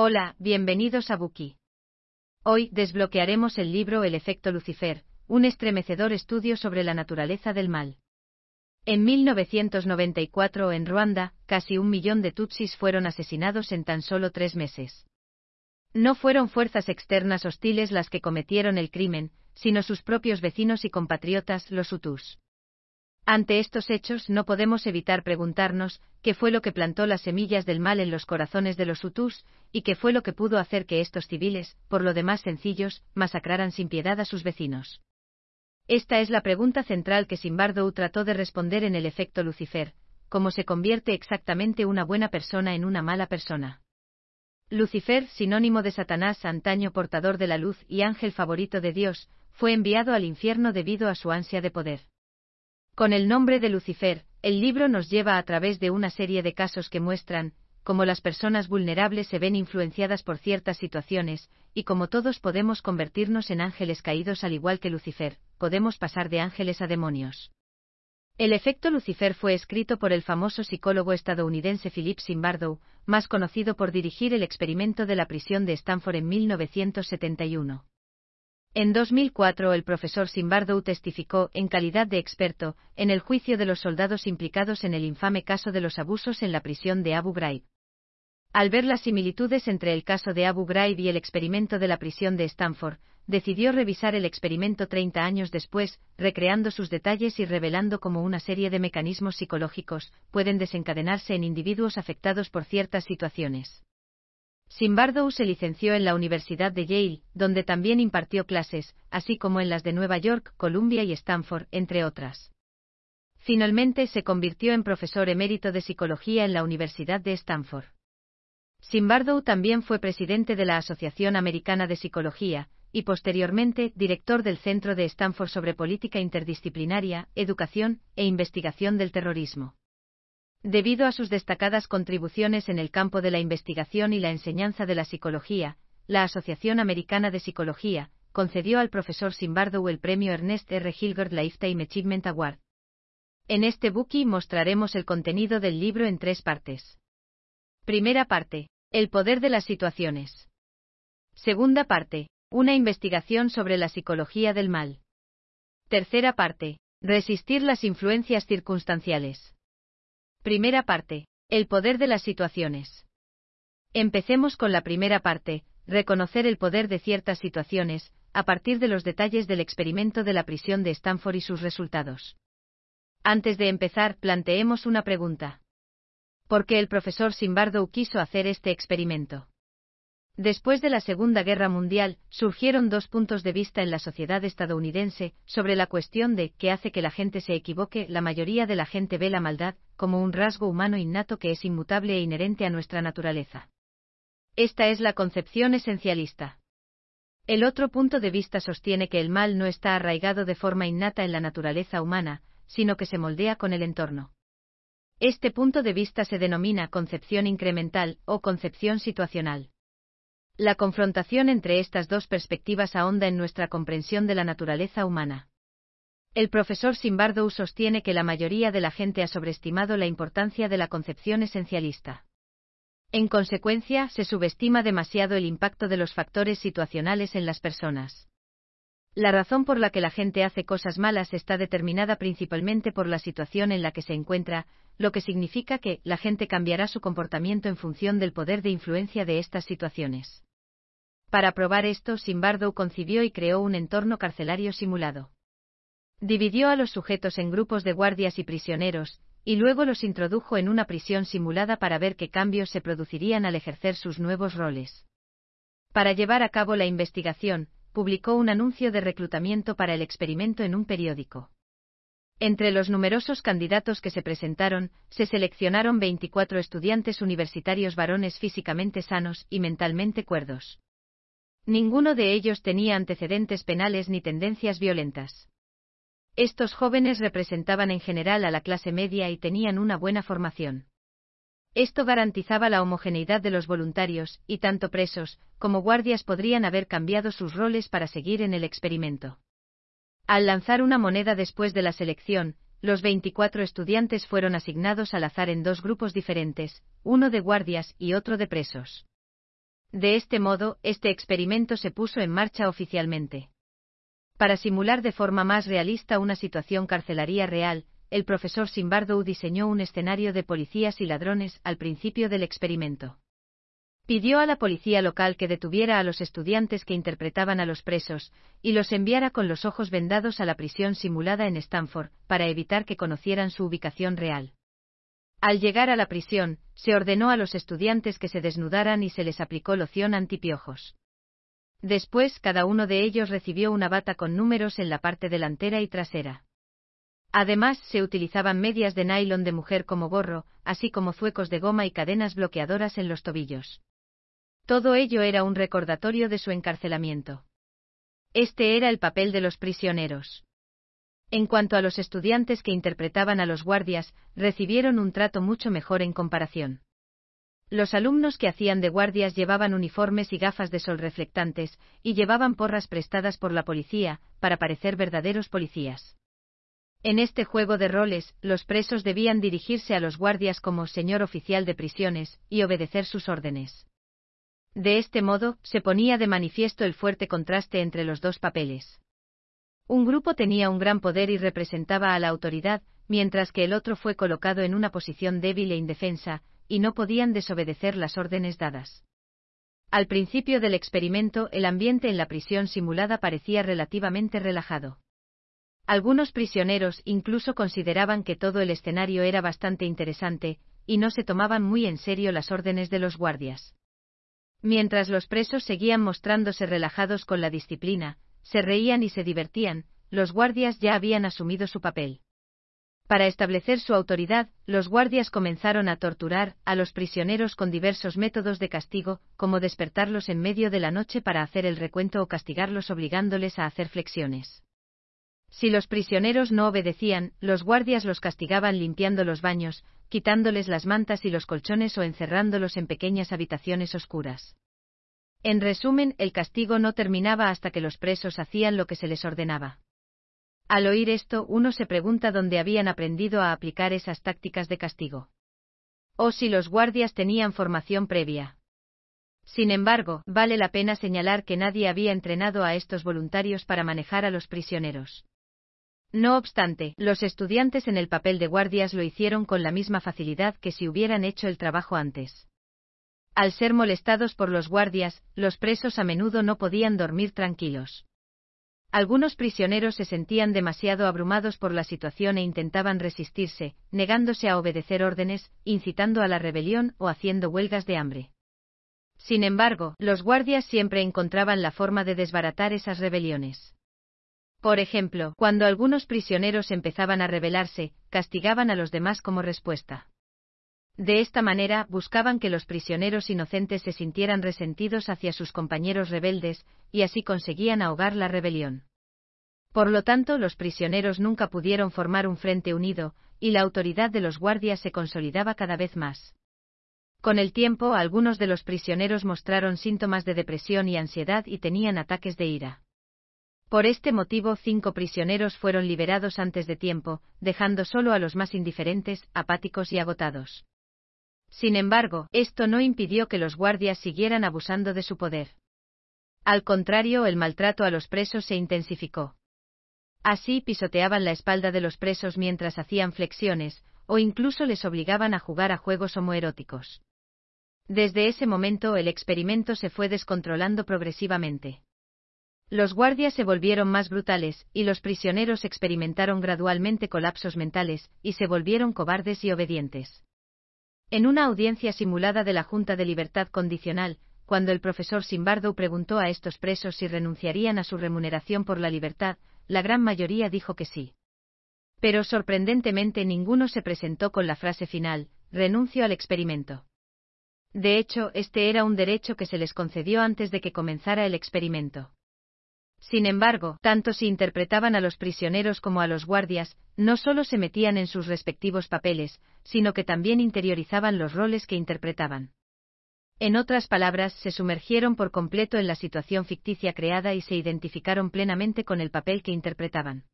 Hola, bienvenidos a Buki. Hoy desbloquearemos el libro El efecto Lucifer, un estremecedor estudio sobre la naturaleza del mal. En 1994 en Ruanda, casi un millón de Tutsis fueron asesinados en tan solo tres meses. No fueron fuerzas externas hostiles las que cometieron el crimen, sino sus propios vecinos y compatriotas, los Hutus. Ante estos hechos no podemos evitar preguntarnos qué fue lo que plantó las semillas del mal en los corazones de los Hutus, y qué fue lo que pudo hacer que estos civiles, por lo demás sencillos, masacraran sin piedad a sus vecinos. Esta es la pregunta central que Simbardo trató de responder en el efecto Lucifer, cómo se convierte exactamente una buena persona en una mala persona. Lucifer, sinónimo de Satanás, antaño portador de la luz y ángel favorito de Dios, fue enviado al infierno debido a su ansia de poder. Con el nombre de Lucifer, el libro nos lleva a través de una serie de casos que muestran cómo las personas vulnerables se ven influenciadas por ciertas situaciones, y como todos podemos convertirnos en ángeles caídos al igual que Lucifer, podemos pasar de ángeles a demonios. El efecto Lucifer fue escrito por el famoso psicólogo estadounidense Philip Zimbardo, más conocido por dirigir el experimento de la prisión de Stanford en 1971. En 2004 el profesor Simbardo testificó, en calidad de experto, en el juicio de los soldados implicados en el infame caso de los abusos en la prisión de Abu Ghraib. Al ver las similitudes entre el caso de Abu Ghraib y el experimento de la prisión de Stanford, decidió revisar el experimento 30 años después, recreando sus detalles y revelando cómo una serie de mecanismos psicológicos pueden desencadenarse en individuos afectados por ciertas situaciones. Simbardo se licenció en la Universidad de Yale, donde también impartió clases, así como en las de Nueva York, Columbia y Stanford, entre otras. Finalmente se convirtió en profesor emérito de psicología en la Universidad de Stanford. Simbardo también fue presidente de la Asociación Americana de Psicología, y posteriormente director del Centro de Stanford sobre Política Interdisciplinaria, Educación e Investigación del Terrorismo. Debido a sus destacadas contribuciones en el campo de la investigación y la enseñanza de la psicología, la Asociación Americana de Psicología concedió al profesor Simbardo el premio Ernest R. Hilgard Lifetime Achievement Award. En este bookie mostraremos el contenido del libro en tres partes. Primera parte. El poder de las situaciones. Segunda parte. Una investigación sobre la psicología del mal. Tercera parte. Resistir las influencias circunstanciales. Primera parte. El poder de las situaciones. Empecemos con la primera parte, reconocer el poder de ciertas situaciones, a partir de los detalles del experimento de la prisión de Stanford y sus resultados. Antes de empezar, planteemos una pregunta. ¿Por qué el profesor Simbardo quiso hacer este experimento? Después de la Segunda Guerra Mundial, surgieron dos puntos de vista en la sociedad estadounidense sobre la cuestión de qué hace que la gente se equivoque. La mayoría de la gente ve la maldad como un rasgo humano innato que es inmutable e inherente a nuestra naturaleza. Esta es la concepción esencialista. El otro punto de vista sostiene que el mal no está arraigado de forma innata en la naturaleza humana, sino que se moldea con el entorno. Este punto de vista se denomina concepción incremental o concepción situacional. La confrontación entre estas dos perspectivas ahonda en nuestra comprensión de la naturaleza humana. El profesor Simbardo sostiene que la mayoría de la gente ha sobreestimado la importancia de la concepción esencialista. En consecuencia, se subestima demasiado el impacto de los factores situacionales en las personas. La razón por la que la gente hace cosas malas está determinada principalmente por la situación en la que se encuentra, lo que significa que la gente cambiará su comportamiento en función del poder de influencia de estas situaciones. Para probar esto, Simbardo concibió y creó un entorno carcelario simulado. Dividió a los sujetos en grupos de guardias y prisioneros, y luego los introdujo en una prisión simulada para ver qué cambios se producirían al ejercer sus nuevos roles. Para llevar a cabo la investigación, publicó un anuncio de reclutamiento para el experimento en un periódico. Entre los numerosos candidatos que se presentaron, se seleccionaron 24 estudiantes universitarios varones físicamente sanos y mentalmente cuerdos. Ninguno de ellos tenía antecedentes penales ni tendencias violentas. Estos jóvenes representaban en general a la clase media y tenían una buena formación. Esto garantizaba la homogeneidad de los voluntarios, y tanto presos como guardias podrían haber cambiado sus roles para seguir en el experimento. Al lanzar una moneda después de la selección, los 24 estudiantes fueron asignados al azar en dos grupos diferentes, uno de guardias y otro de presos. De este modo, este experimento se puso en marcha oficialmente. Para simular de forma más realista una situación carcelaria real, el profesor Simbardow diseñó un escenario de policías y ladrones al principio del experimento. Pidió a la policía local que detuviera a los estudiantes que interpretaban a los presos, y los enviara con los ojos vendados a la prisión simulada en Stanford, para evitar que conocieran su ubicación real. Al llegar a la prisión, se ordenó a los estudiantes que se desnudaran y se les aplicó loción antipiojos. Después cada uno de ellos recibió una bata con números en la parte delantera y trasera. Además, se utilizaban medias de nylon de mujer como gorro, así como zuecos de goma y cadenas bloqueadoras en los tobillos. Todo ello era un recordatorio de su encarcelamiento. Este era el papel de los prisioneros. En cuanto a los estudiantes que interpretaban a los guardias, recibieron un trato mucho mejor en comparación. Los alumnos que hacían de guardias llevaban uniformes y gafas de sol reflectantes, y llevaban porras prestadas por la policía, para parecer verdaderos policías. En este juego de roles, los presos debían dirigirse a los guardias como señor oficial de prisiones, y obedecer sus órdenes. De este modo, se ponía de manifiesto el fuerte contraste entre los dos papeles. Un grupo tenía un gran poder y representaba a la autoridad, mientras que el otro fue colocado en una posición débil e indefensa, y no podían desobedecer las órdenes dadas. Al principio del experimento, el ambiente en la prisión simulada parecía relativamente relajado. Algunos prisioneros incluso consideraban que todo el escenario era bastante interesante, y no se tomaban muy en serio las órdenes de los guardias. Mientras los presos seguían mostrándose relajados con la disciplina, se reían y se divertían, los guardias ya habían asumido su papel. Para establecer su autoridad, los guardias comenzaron a torturar a los prisioneros con diversos métodos de castigo, como despertarlos en medio de la noche para hacer el recuento o castigarlos obligándoles a hacer flexiones. Si los prisioneros no obedecían, los guardias los castigaban limpiando los baños, quitándoles las mantas y los colchones o encerrándolos en pequeñas habitaciones oscuras. En resumen, el castigo no terminaba hasta que los presos hacían lo que se les ordenaba. Al oír esto, uno se pregunta dónde habían aprendido a aplicar esas tácticas de castigo. O si los guardias tenían formación previa. Sin embargo, vale la pena señalar que nadie había entrenado a estos voluntarios para manejar a los prisioneros. No obstante, los estudiantes en el papel de guardias lo hicieron con la misma facilidad que si hubieran hecho el trabajo antes. Al ser molestados por los guardias, los presos a menudo no podían dormir tranquilos. Algunos prisioneros se sentían demasiado abrumados por la situación e intentaban resistirse, negándose a obedecer órdenes, incitando a la rebelión o haciendo huelgas de hambre. Sin embargo, los guardias siempre encontraban la forma de desbaratar esas rebeliones. Por ejemplo, cuando algunos prisioneros empezaban a rebelarse, castigaban a los demás como respuesta. De esta manera, buscaban que los prisioneros inocentes se sintieran resentidos hacia sus compañeros rebeldes, y así conseguían ahogar la rebelión. Por lo tanto, los prisioneros nunca pudieron formar un frente unido, y la autoridad de los guardias se consolidaba cada vez más. Con el tiempo, algunos de los prisioneros mostraron síntomas de depresión y ansiedad y tenían ataques de ira. Por este motivo, cinco prisioneros fueron liberados antes de tiempo, dejando solo a los más indiferentes, apáticos y agotados. Sin embargo, esto no impidió que los guardias siguieran abusando de su poder. Al contrario, el maltrato a los presos se intensificó. Así pisoteaban la espalda de los presos mientras hacían flexiones, o incluso les obligaban a jugar a juegos homoeróticos. Desde ese momento el experimento se fue descontrolando progresivamente. Los guardias se volvieron más brutales, y los prisioneros experimentaron gradualmente colapsos mentales, y se volvieron cobardes y obedientes. En una audiencia simulada de la Junta de Libertad Condicional, cuando el profesor Simbardo preguntó a estos presos si renunciarían a su remuneración por la libertad, la gran mayoría dijo que sí. Pero sorprendentemente ninguno se presentó con la frase final, renuncio al experimento. De hecho, este era un derecho que se les concedió antes de que comenzara el experimento. Sin embargo, tanto si interpretaban a los prisioneros como a los guardias, no solo se metían en sus respectivos papeles, sino que también interiorizaban los roles que interpretaban. En otras palabras, se sumergieron por completo en la situación ficticia creada y se identificaron plenamente con el papel que interpretaban.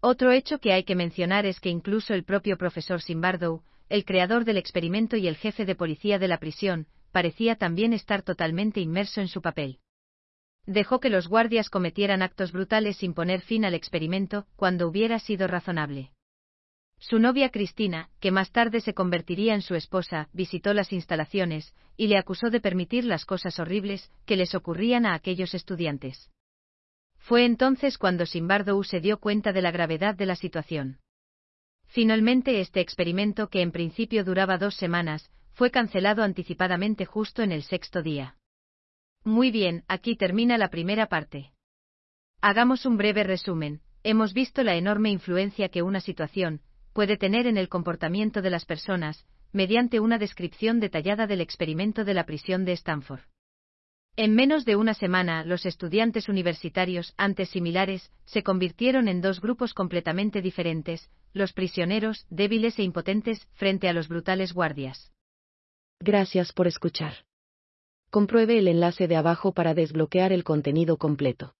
Otro hecho que hay que mencionar es que incluso el propio profesor Simbardow, el creador del experimento y el jefe de policía de la prisión, parecía también estar totalmente inmerso en su papel. Dejó que los guardias cometieran actos brutales sin poner fin al experimento, cuando hubiera sido razonable. Su novia Cristina, que más tarde se convertiría en su esposa, visitó las instalaciones, y le acusó de permitir las cosas horribles que les ocurrían a aquellos estudiantes. Fue entonces cuando Simbardo se dio cuenta de la gravedad de la situación. Finalmente este experimento, que en principio duraba dos semanas, fue cancelado anticipadamente justo en el sexto día. Muy bien, aquí termina la primera parte. Hagamos un breve resumen. Hemos visto la enorme influencia que una situación, puede tener en el comportamiento de las personas, mediante una descripción detallada del experimento de la prisión de Stanford. En menos de una semana, los estudiantes universitarios, antes similares, se convirtieron en dos grupos completamente diferentes, los prisioneros, débiles e impotentes, frente a los brutales guardias. Gracias por escuchar. Compruebe el enlace de abajo para desbloquear el contenido completo.